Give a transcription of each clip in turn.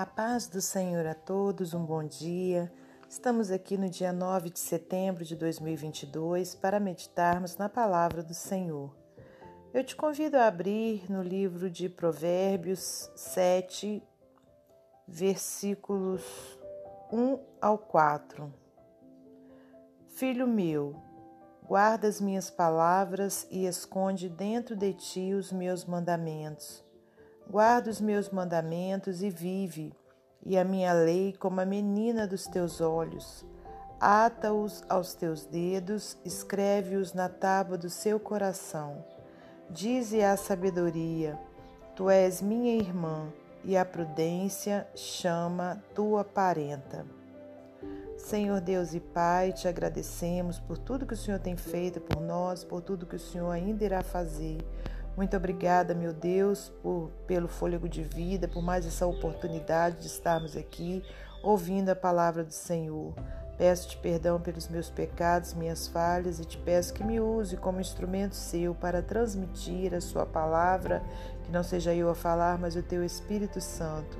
A paz do Senhor a todos, um bom dia. Estamos aqui no dia 9 de setembro de 2022 para meditarmos na palavra do Senhor. Eu te convido a abrir no livro de Provérbios 7, versículos 1 ao 4. Filho meu, guarda as minhas palavras e esconde dentro de ti os meus mandamentos Guarda os meus mandamentos e vive, e a minha lei como a menina dos teus olhos. Ata-os aos teus dedos, escreve-os na tábua do seu coração. Dize a sabedoria: Tu és minha irmã, e a prudência chama tua parenta. Senhor Deus e Pai, te agradecemos por tudo que o Senhor tem feito por nós, por tudo que o Senhor ainda irá fazer. Muito obrigada, meu Deus, por, pelo fôlego de vida, por mais essa oportunidade de estarmos aqui ouvindo a palavra do Senhor. Peço-te perdão pelos meus pecados, minhas falhas e te peço que me use como instrumento seu para transmitir a sua palavra, que não seja eu a falar, mas o teu Espírito Santo.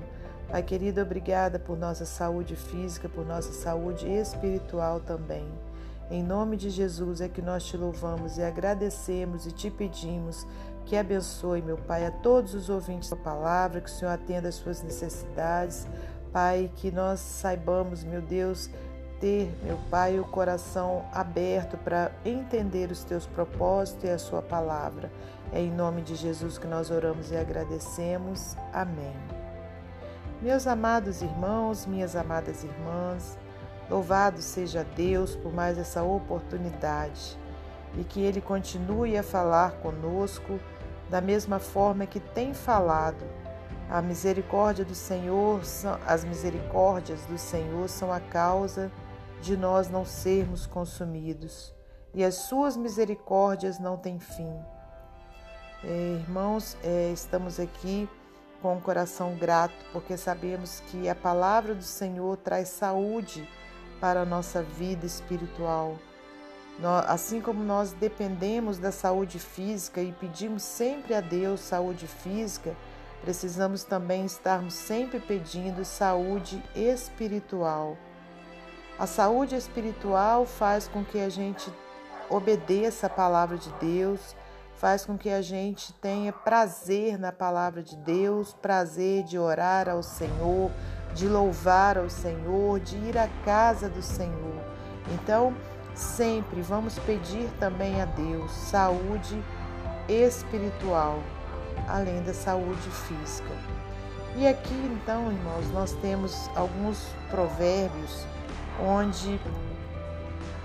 Pai querido, obrigada por nossa saúde física, por nossa saúde espiritual também. Em nome de Jesus é que nós te louvamos e agradecemos e te pedimos que abençoe, meu Pai, a todos os ouvintes da palavra, que o Senhor atenda às suas necessidades. Pai, que nós saibamos, meu Deus, ter, meu Pai, o coração aberto para entender os teus propósitos e a sua palavra. É em nome de Jesus que nós oramos e agradecemos. Amém. Meus amados irmãos, minhas amadas irmãs, louvado seja Deus por mais essa oportunidade e que Ele continue a falar conosco da mesma forma que tem falado. A misericórdia do Senhor, as misericórdias do Senhor são a causa de nós não sermos consumidos, e as suas misericórdias não têm fim. É, irmãos, é, estamos aqui com o coração grato, porque sabemos que a palavra do Senhor traz saúde para a nossa vida espiritual. Assim como nós dependemos da saúde física e pedimos sempre a Deus saúde física, precisamos também estarmos sempre pedindo saúde espiritual. A saúde espiritual faz com que a gente obedeça a palavra de Deus, faz com que a gente tenha prazer na palavra de Deus, prazer de orar ao Senhor, de louvar ao Senhor, de ir à casa do Senhor. Então, Sempre vamos pedir também a Deus saúde espiritual, além da saúde física. E aqui então, irmãos, nós temos alguns provérbios onde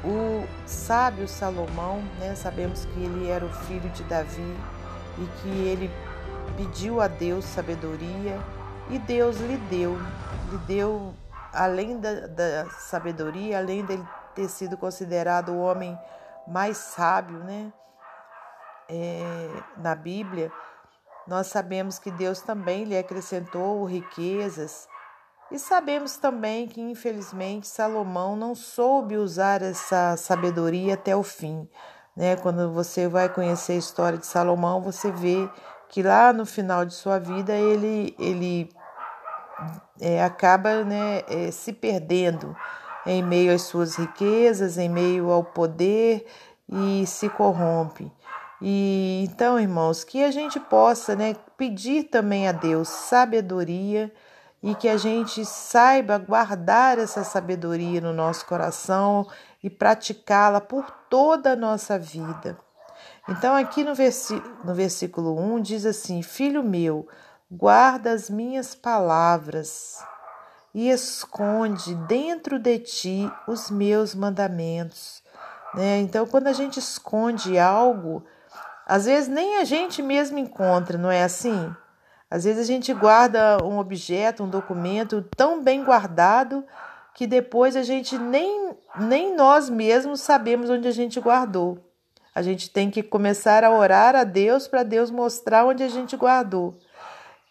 o sábio Salomão, né, sabemos que ele era o filho de Davi e que ele pediu a Deus sabedoria e Deus lhe deu, lhe deu além da, da sabedoria, além dele ter sido considerado o homem mais sábio, né? É, na Bíblia, nós sabemos que Deus também lhe acrescentou riquezas e sabemos também que, infelizmente, Salomão não soube usar essa sabedoria até o fim. Né? Quando você vai conhecer a história de Salomão, você vê que lá no final de sua vida ele, ele é, acaba né, é, se perdendo em meio às suas riquezas, em meio ao poder e se corrompe. E então, irmãos, que a gente possa, né, pedir também a Deus sabedoria e que a gente saiba guardar essa sabedoria no nosso coração e praticá-la por toda a nossa vida. Então, aqui no, no versículo 1 diz assim: Filho meu, guarda as minhas palavras e esconde dentro de ti os meus mandamentos. Né? Então, quando a gente esconde algo, às vezes nem a gente mesmo encontra, não é assim? Às vezes a gente guarda um objeto, um documento tão bem guardado que depois a gente nem, nem nós mesmos sabemos onde a gente guardou. A gente tem que começar a orar a Deus para Deus mostrar onde a gente guardou.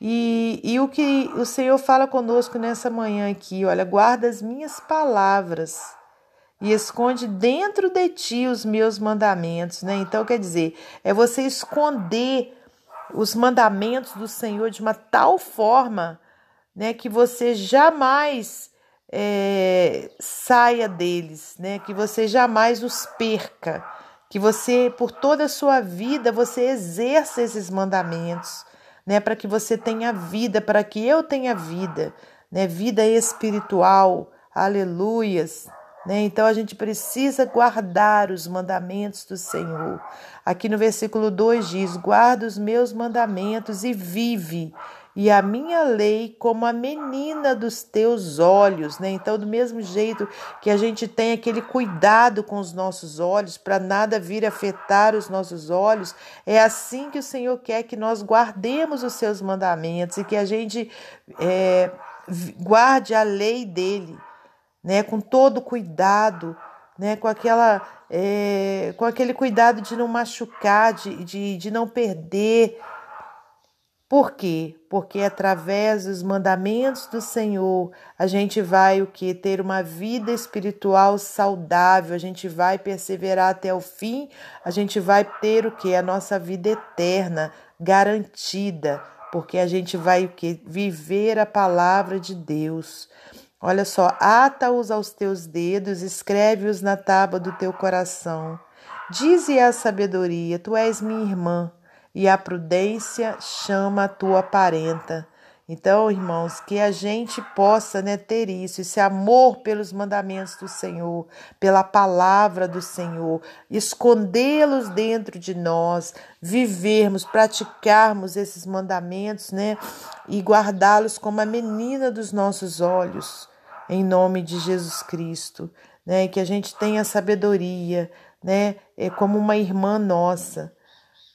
E, e o que o Senhor fala conosco nessa manhã aqui, olha, guarda as minhas palavras e esconde dentro de ti os meus mandamentos, né? Então, quer dizer, é você esconder os mandamentos do Senhor de uma tal forma né, que você jamais é, saia deles, né, que você jamais os perca, que você por toda a sua vida você exerça esses mandamentos, né, para que você tenha vida, para que eu tenha vida, né, vida espiritual, aleluias. Né? Então a gente precisa guardar os mandamentos do Senhor. Aqui no versículo 2 diz: Guarda os meus mandamentos e vive e a minha lei como a menina dos teus olhos, né? Então, do mesmo jeito que a gente tem aquele cuidado com os nossos olhos para nada vir afetar os nossos olhos, é assim que o Senhor quer que nós guardemos os seus mandamentos e que a gente é, guarde a lei dele, né? Com todo cuidado, né? Com aquela é, com aquele cuidado de não machucar, de, de, de não perder por quê? Porque através dos mandamentos do Senhor, a gente vai o que ter uma vida espiritual saudável, a gente vai perseverar até o fim, a gente vai ter o que a nossa vida eterna garantida, porque a gente vai o que viver a palavra de Deus. Olha só, ata-os aos teus dedos, escreve-os na tábua do teu coração. Dize a sabedoria: Tu és minha irmã e a prudência chama a tua parenta. Então, irmãos, que a gente possa né, ter isso, esse amor pelos mandamentos do Senhor, pela palavra do Senhor, escondê-los dentro de nós, vivermos, praticarmos esses mandamentos, né, e guardá-los como a menina dos nossos olhos, em nome de Jesus Cristo, né, que a gente tenha sabedoria, né, é como uma irmã nossa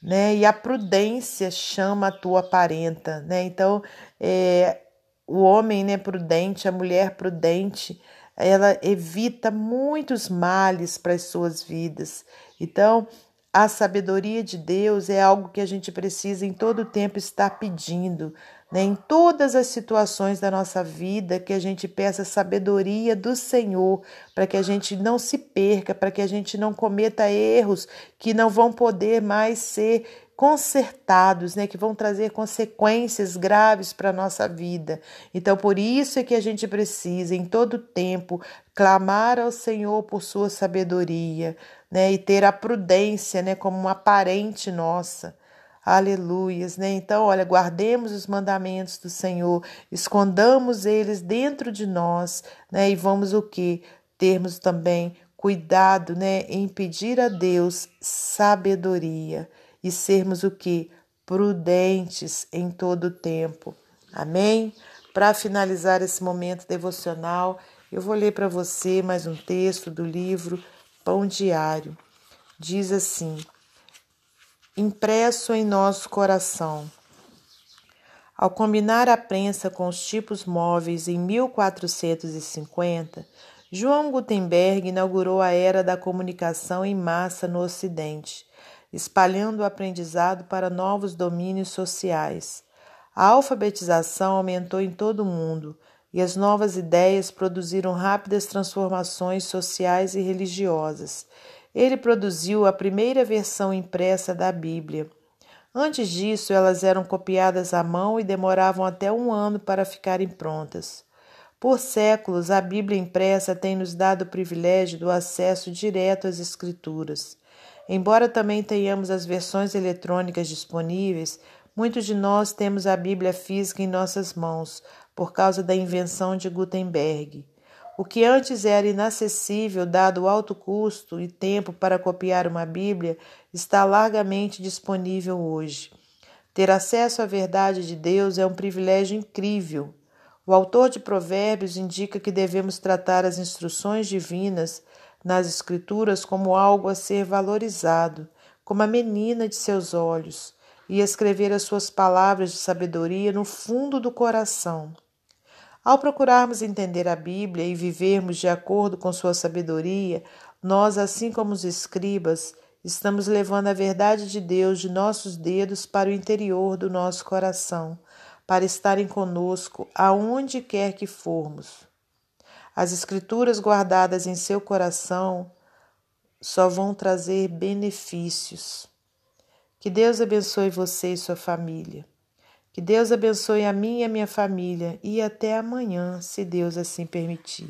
né? E a prudência chama a tua parenta, né? Então, é, o homem né, prudente, a mulher prudente, ela evita muitos males para as suas vidas. Então, a sabedoria de Deus é algo que a gente precisa em todo o tempo estar pedindo, né? em todas as situações da nossa vida, que a gente peça sabedoria do Senhor, para que a gente não se perca, para que a gente não cometa erros que não vão poder mais ser consertados, né, que vão trazer consequências graves para a nossa vida. Então, por isso é que a gente precisa, em todo tempo, clamar ao Senhor por sua sabedoria, né, e ter a prudência, né, como uma parente nossa. Aleluias, né? Então, olha, guardemos os mandamentos do Senhor, escondamos eles dentro de nós, né? E vamos o que? Termos também cuidado, né, em pedir a Deus sabedoria e sermos o que? Prudentes em todo o tempo. Amém? Para finalizar esse momento devocional, eu vou ler para você mais um texto do livro Pão Diário. Diz assim: impresso em nosso coração. Ao combinar a prensa com os tipos móveis em 1450, João Gutenberg inaugurou a era da comunicação em massa no Ocidente, espalhando o aprendizado para novos domínios sociais. A alfabetização aumentou em todo o mundo e as novas ideias produziram rápidas transformações sociais e religiosas ele produziu a primeira versão impressa da Bíblia. Antes disso, elas eram copiadas à mão e demoravam até um ano para ficarem prontas. Por séculos, a Bíblia impressa tem nos dado o privilégio do acesso direto às Escrituras. Embora também tenhamos as versões eletrônicas disponíveis, muitos de nós temos a Bíblia física em nossas mãos, por causa da invenção de Gutenberg. O que antes era inacessível, dado o alto custo e tempo para copiar uma Bíblia, está largamente disponível hoje. Ter acesso à verdade de Deus é um privilégio incrível. O autor de Provérbios indica que devemos tratar as instruções divinas nas Escrituras como algo a ser valorizado, como a menina de seus olhos, e escrever as suas palavras de sabedoria no fundo do coração. Ao procurarmos entender a Bíblia e vivermos de acordo com sua sabedoria, nós, assim como os escribas, estamos levando a verdade de Deus de nossos dedos para o interior do nosso coração, para estarem conosco aonde quer que formos. As Escrituras guardadas em seu coração só vão trazer benefícios. Que Deus abençoe você e sua família. Que Deus abençoe a mim e a minha família e até amanhã, se Deus assim permitir.